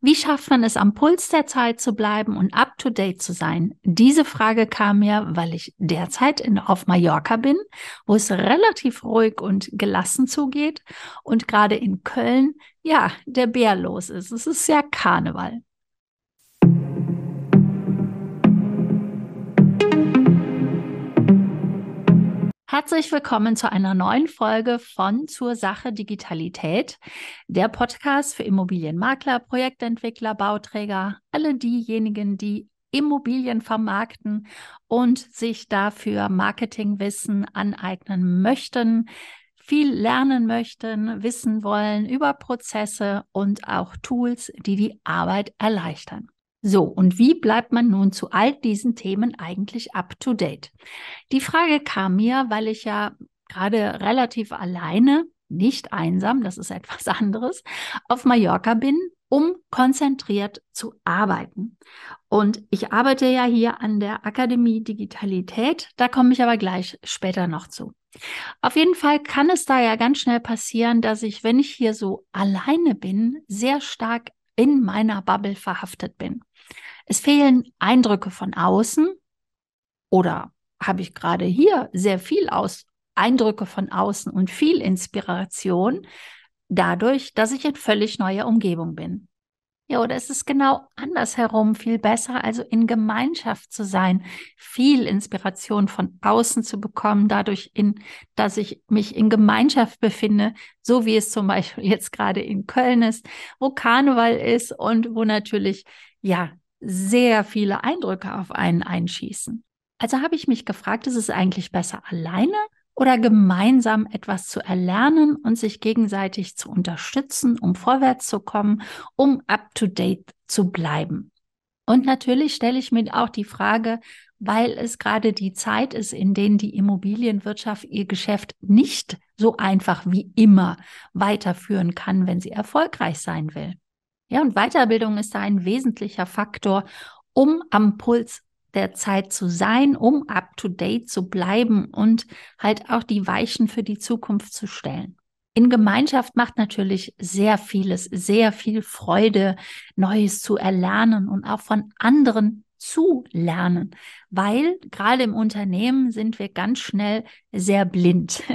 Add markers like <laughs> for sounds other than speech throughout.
Wie schafft man es, am Puls der Zeit zu bleiben und up-to-date zu sein? Diese Frage kam mir, weil ich derzeit in, auf Mallorca bin, wo es relativ ruhig und gelassen zugeht und gerade in Köln, ja, der Bär los ist. Es ist ja Karneval. Herzlich willkommen zu einer neuen Folge von Zur Sache Digitalität, der Podcast für Immobilienmakler, Projektentwickler, Bauträger, alle diejenigen, die Immobilien vermarkten und sich dafür Marketingwissen aneignen möchten, viel lernen möchten, wissen wollen über Prozesse und auch Tools, die die Arbeit erleichtern. So, und wie bleibt man nun zu all diesen Themen eigentlich up-to-date? Die Frage kam mir, weil ich ja gerade relativ alleine, nicht einsam, das ist <laughs> etwas anderes, auf Mallorca bin, um konzentriert zu arbeiten. Und ich arbeite ja hier an der Akademie Digitalität, da komme ich aber gleich später noch zu. Auf jeden Fall kann es da ja ganz schnell passieren, dass ich, wenn ich hier so alleine bin, sehr stark in meiner Bubble verhaftet bin. Es fehlen Eindrücke von außen oder habe ich gerade hier sehr viel aus Eindrücke von außen und viel Inspiration dadurch, dass ich in völlig neuer Umgebung bin. Ja, oder ist es genau andersherum viel besser, also in Gemeinschaft zu sein, viel Inspiration von außen zu bekommen, dadurch, in, dass ich mich in Gemeinschaft befinde, so wie es zum Beispiel <laughs> jetzt gerade in Köln ist, wo Karneval ist und wo natürlich, ja, sehr viele Eindrücke auf einen einschießen. Also habe ich mich gefragt, ist es eigentlich besser alleine oder gemeinsam etwas zu erlernen und sich gegenseitig zu unterstützen, um vorwärts zu kommen, um up-to-date zu bleiben. Und natürlich stelle ich mir auch die Frage, weil es gerade die Zeit ist, in denen die Immobilienwirtschaft ihr Geschäft nicht so einfach wie immer weiterführen kann, wenn sie erfolgreich sein will. Ja, und Weiterbildung ist da ein wesentlicher Faktor, um am Puls der Zeit zu sein, um up-to-date zu bleiben und halt auch die Weichen für die Zukunft zu stellen. In Gemeinschaft macht natürlich sehr vieles, sehr viel Freude, Neues zu erlernen und auch von anderen zu lernen, weil gerade im Unternehmen sind wir ganz schnell sehr blind. <laughs>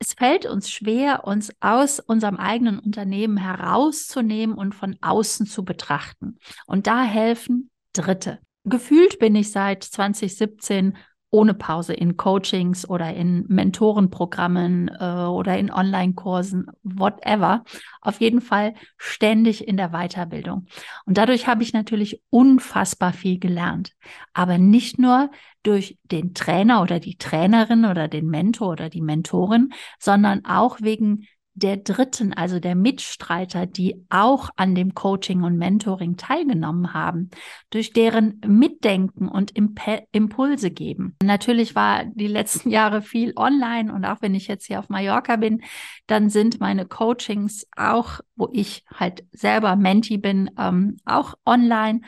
Es fällt uns schwer, uns aus unserem eigenen Unternehmen herauszunehmen und von außen zu betrachten. Und da helfen Dritte. Gefühlt bin ich seit 2017 ohne Pause in Coachings oder in Mentorenprogrammen äh, oder in Online-Kursen, whatever. Auf jeden Fall ständig in der Weiterbildung. Und dadurch habe ich natürlich unfassbar viel gelernt. Aber nicht nur durch den Trainer oder die Trainerin oder den Mentor oder die Mentorin, sondern auch wegen der Dritten, also der Mitstreiter, die auch an dem Coaching und Mentoring teilgenommen haben, durch deren Mitdenken und Imp Impulse geben. Natürlich war die letzten <laughs> Jahre viel online und auch wenn ich jetzt hier auf Mallorca bin, dann sind meine Coachings auch, wo ich halt selber Menti bin, ähm, auch online.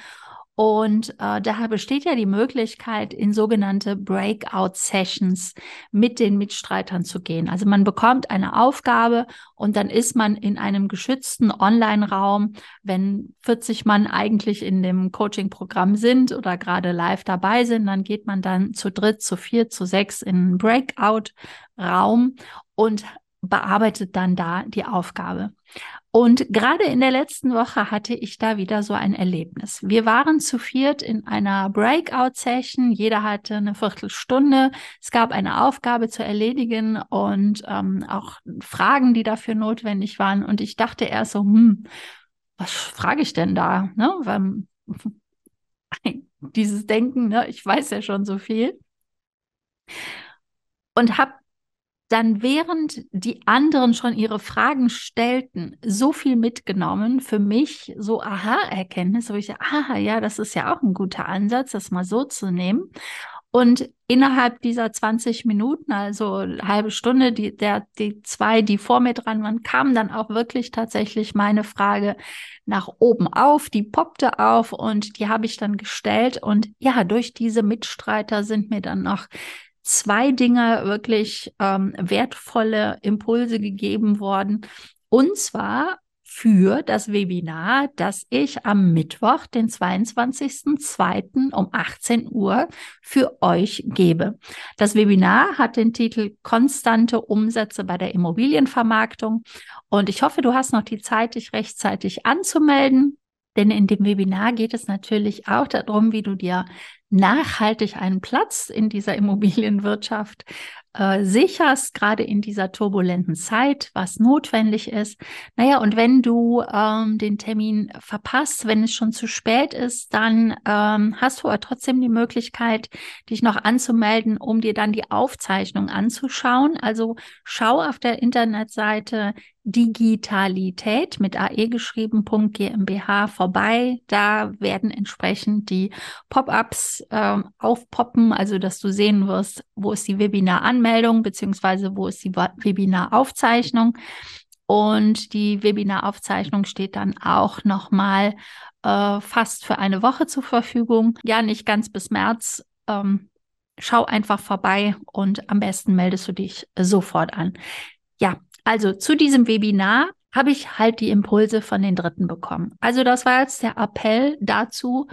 Und äh, daher besteht ja die Möglichkeit, in sogenannte Breakout-Sessions mit den Mitstreitern zu gehen. Also man bekommt eine Aufgabe und dann ist man in einem geschützten Online-Raum, wenn 40 Mann eigentlich in dem Coaching-Programm sind oder gerade live dabei sind, dann geht man dann zu dritt, zu vier, zu sechs in einen Breakout-Raum und bearbeitet dann da die Aufgabe. Und gerade in der letzten Woche hatte ich da wieder so ein Erlebnis. Wir waren zu viert in einer Breakout-Session. Jeder hatte eine Viertelstunde. Es gab eine Aufgabe zu erledigen und ähm, auch Fragen, die dafür notwendig waren. Und ich dachte erst so, hm, was frage ich denn da? Ne? Weil, <laughs> dieses Denken, ne? ich weiß ja schon so viel. Und habe dann während die anderen schon ihre Fragen stellten, so viel mitgenommen für mich, so Aha-Erkenntnis, wo ich aha, ja, das ist ja auch ein guter Ansatz, das mal so zu nehmen. Und innerhalb dieser 20 Minuten, also halbe Stunde, die, der, die zwei, die vor mir dran waren, kam dann auch wirklich tatsächlich meine Frage nach oben auf, die poppte auf und die habe ich dann gestellt. Und ja, durch diese Mitstreiter sind mir dann noch zwei Dinge wirklich ähm, wertvolle Impulse gegeben worden. Und zwar für das Webinar, das ich am Mittwoch, den 22.02. um 18 Uhr für euch gebe. Das Webinar hat den Titel Konstante Umsätze bei der Immobilienvermarktung und ich hoffe, du hast noch die Zeit, dich rechtzeitig anzumelden. Denn in dem Webinar geht es natürlich auch darum, wie du dir nachhaltig einen Platz in dieser <laughs> Immobilienwirtschaft äh, sicherst, gerade in dieser turbulenten Zeit, was notwendig ist. Naja, und wenn du ähm, den Termin verpasst, wenn es schon zu spät ist, dann ähm, hast du aber trotzdem die Möglichkeit, dich noch anzumelden, um dir dann die Aufzeichnung anzuschauen. Also schau auf der Internetseite Digitalität mit AE geschrieben, GmbH vorbei. Da werden entsprechend die Pop-ups äh, aufpoppen, also dass du sehen wirst, wo ist die Webinar-Anmeldung, beziehungsweise wo ist die Webinar-Aufzeichnung. Und die Webinar-Aufzeichnung steht dann auch nochmal äh, fast für eine Woche zur Verfügung. Ja, nicht ganz bis März. Ähm, schau einfach vorbei und am besten meldest du dich sofort an. Ja, also zu diesem Webinar habe ich halt die Impulse von den Dritten bekommen. Also das war jetzt der Appell dazu,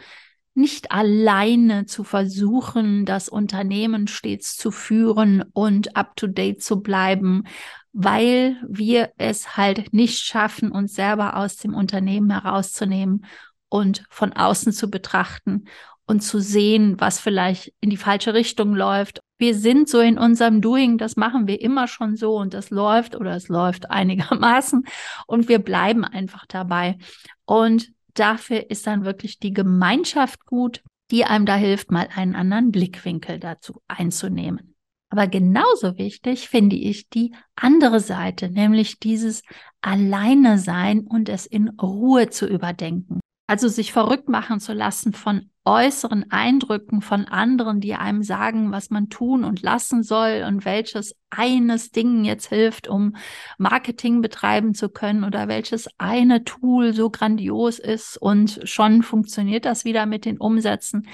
nicht alleine zu versuchen, das Unternehmen stets zu führen und up-to-date zu bleiben, weil wir es halt nicht schaffen, uns selber aus dem Unternehmen herauszunehmen und von außen zu betrachten und zu sehen, was vielleicht in die falsche Richtung läuft. Wir sind so in unserem Doing, das machen wir immer schon so und das läuft oder es läuft <laughs> einigermaßen und wir bleiben einfach dabei. Und dafür ist dann wirklich die Gemeinschaft gut, die einem da hilft, mal einen anderen Blickwinkel dazu einzunehmen. Aber genauso wichtig finde ich die andere Seite, nämlich dieses Alleine sein und es in Ruhe zu überdenken. Also sich verrückt machen zu lassen von äußeren Eindrücken von anderen, die einem sagen, was man tun und lassen soll und welches eines Ding jetzt hilft, um Marketing betreiben zu können oder welches eine Tool so grandios ist und schon funktioniert das wieder mit den Umsätzen.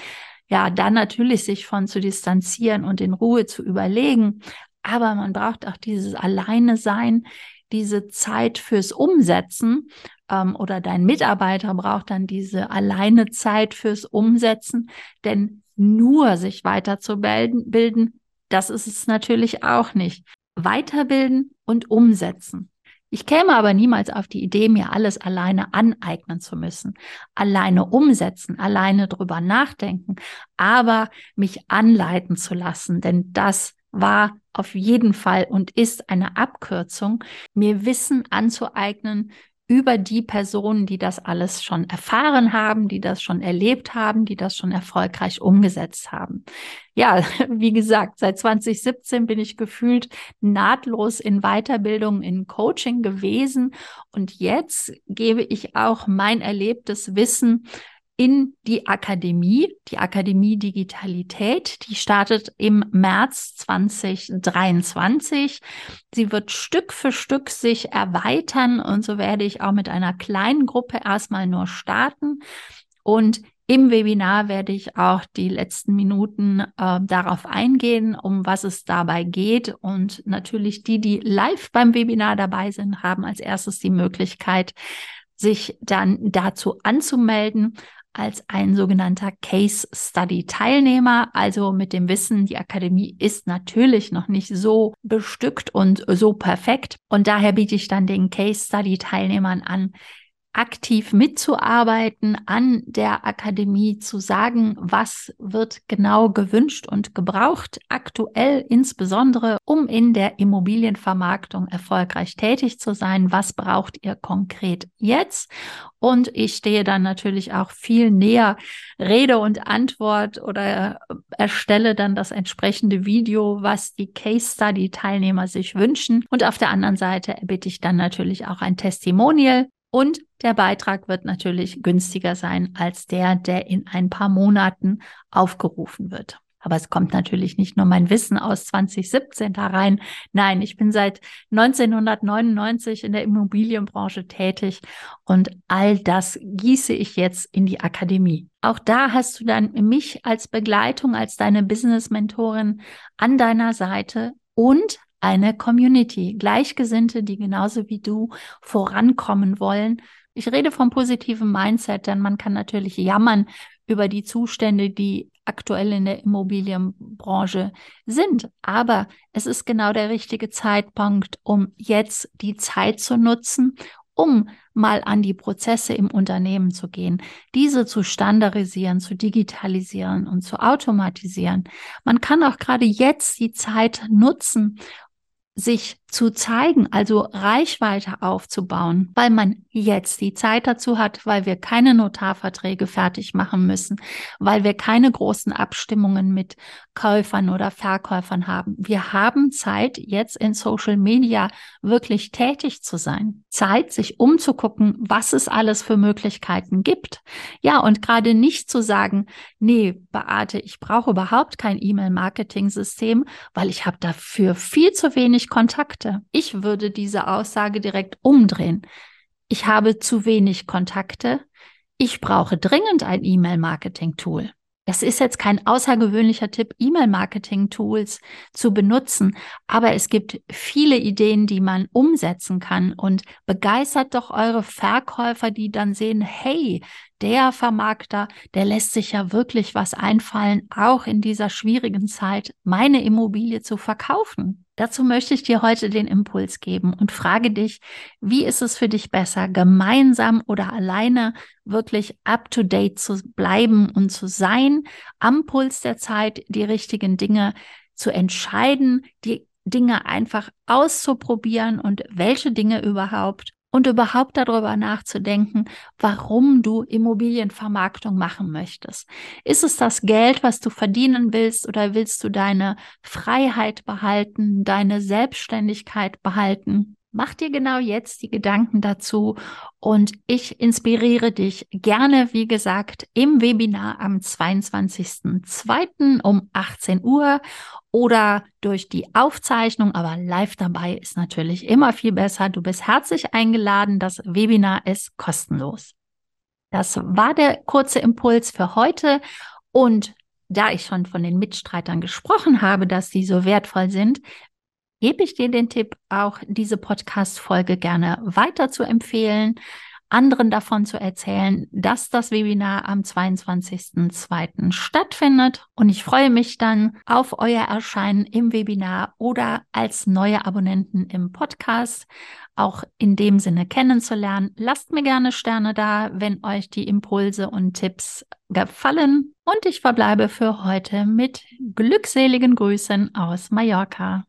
Ja, dann natürlich sich von zu distanzieren und in Ruhe zu überlegen. Aber man braucht auch dieses Alleine sein, diese Zeit fürs Umsetzen ähm, oder dein Mitarbeiter braucht dann diese alleine Zeit fürs Umsetzen, denn nur sich weiterzubilden, das ist es natürlich auch nicht. Weiterbilden und umsetzen. Ich käme aber niemals auf die Idee, mir alles alleine aneignen zu müssen, alleine umsetzen, alleine drüber nachdenken, aber mich anleiten zu lassen, denn das war auf jeden Fall und ist eine Abkürzung, mir Wissen anzueignen über die Personen, die das alles schon erfahren haben, die das schon erlebt haben, die das schon erfolgreich umgesetzt haben. Ja, <laughs> wie gesagt, seit 2017 bin ich gefühlt nahtlos in Weiterbildung, in Coaching gewesen und jetzt gebe ich auch mein erlebtes Wissen in die Akademie, die Akademie Digitalität. Die startet im März 2023. Sie wird Stück für Stück sich erweitern und so werde ich auch mit einer kleinen Gruppe erstmal nur starten. Und im Webinar werde ich auch die letzten Minuten äh, darauf eingehen, um was es dabei geht. Und natürlich die, die live beim Webinar dabei sind, haben als erstes die Möglichkeit, sich dann dazu anzumelden als ein sogenannter Case Study Teilnehmer. Also mit dem Wissen, die Akademie ist natürlich noch nicht so bestückt und so perfekt. Und daher biete ich dann den Case Study Teilnehmern an, aktiv mitzuarbeiten an der Akademie, zu sagen, was wird genau gewünscht und gebraucht, aktuell insbesondere, um in der Immobilienvermarktung erfolgreich tätig zu sein. Was braucht ihr konkret jetzt? Und ich stehe dann natürlich auch viel näher Rede und Antwort oder erstelle dann das entsprechende Video, was die Case Study Teilnehmer sich wünschen. Und auf der anderen Seite bitte ich dann natürlich auch ein Testimonial und der Beitrag wird natürlich günstiger sein als der, der in ein paar Monaten aufgerufen wird. Aber es kommt natürlich nicht nur mein Wissen aus 2017 da rein. Nein, ich bin seit 1999 in der Immobilienbranche tätig und all das gieße ich jetzt in die Akademie. Auch da hast du dann mich als Begleitung, als deine Business-Mentorin an deiner Seite und eine Community, Gleichgesinnte, die genauso wie du vorankommen wollen. Ich rede vom positiven Mindset, denn man kann natürlich jammern über die Zustände, die aktuell in der Immobilienbranche sind. Aber es ist genau der richtige Zeitpunkt, um jetzt die Zeit zu nutzen, um mal an die Prozesse im Unternehmen zu gehen, diese zu standardisieren, zu digitalisieren und zu automatisieren. Man kann auch gerade jetzt die Zeit nutzen, sich zu zeigen, also Reichweite aufzubauen, weil man jetzt die Zeit dazu hat, weil wir keine Notarverträge fertig machen müssen, weil wir keine großen Abstimmungen mit Käufern oder Verkäufern haben. Wir haben Zeit, jetzt in Social Media wirklich tätig zu sein. Zeit, sich umzugucken, was es alles für Möglichkeiten gibt. Ja, und gerade nicht zu sagen, nee, Beate, ich brauche überhaupt kein E-Mail-Marketing-System, weil ich habe dafür viel zu wenig Kontakt Kontakte. Ich würde diese Aussage direkt umdrehen. Ich habe zu wenig Kontakte. Ich brauche dringend ein E-Mail-Marketing-Tool. Das ist jetzt kein außergewöhnlicher Tipp, E-Mail-Marketing-Tools zu benutzen, aber es gibt viele Ideen, die man umsetzen kann und begeistert doch eure Verkäufer, die dann sehen, hey, der Vermarkter, der lässt sich ja wirklich was einfallen, auch in dieser schwierigen Zeit meine Immobilie zu verkaufen. Dazu möchte ich dir heute den Impuls geben und frage dich, wie ist es für dich besser, gemeinsam oder alleine wirklich up-to-date zu bleiben und zu sein, am Puls der Zeit die richtigen Dinge zu entscheiden, die Dinge einfach auszuprobieren und welche Dinge überhaupt und überhaupt darüber nachzudenken, warum du Immobilienvermarktung machen möchtest. Ist es das Geld, was du verdienen willst oder willst du deine Freiheit behalten, deine Selbstständigkeit behalten? Mach dir genau jetzt die Gedanken dazu und ich inspiriere dich gerne, wie gesagt, im Webinar am 22.02. um 18 Uhr oder durch die Aufzeichnung, aber live dabei ist natürlich immer viel besser. Du bist herzlich eingeladen. Das Webinar ist kostenlos. Das war der kurze Impuls für heute und da ich schon von den Mitstreitern gesprochen habe, dass sie so wertvoll sind, gebe ich dir den Tipp, auch diese Podcast-Folge gerne weiter zu empfehlen, anderen davon zu erzählen, dass das Webinar am 22.02. stattfindet. Und ich freue mich dann auf euer Erscheinen im Webinar oder als neue Abonnenten im Podcast auch in dem Sinne kennenzulernen. Lasst mir gerne Sterne da, wenn euch die Impulse und Tipps gefallen. Und ich verbleibe für heute mit glückseligen Grüßen aus Mallorca.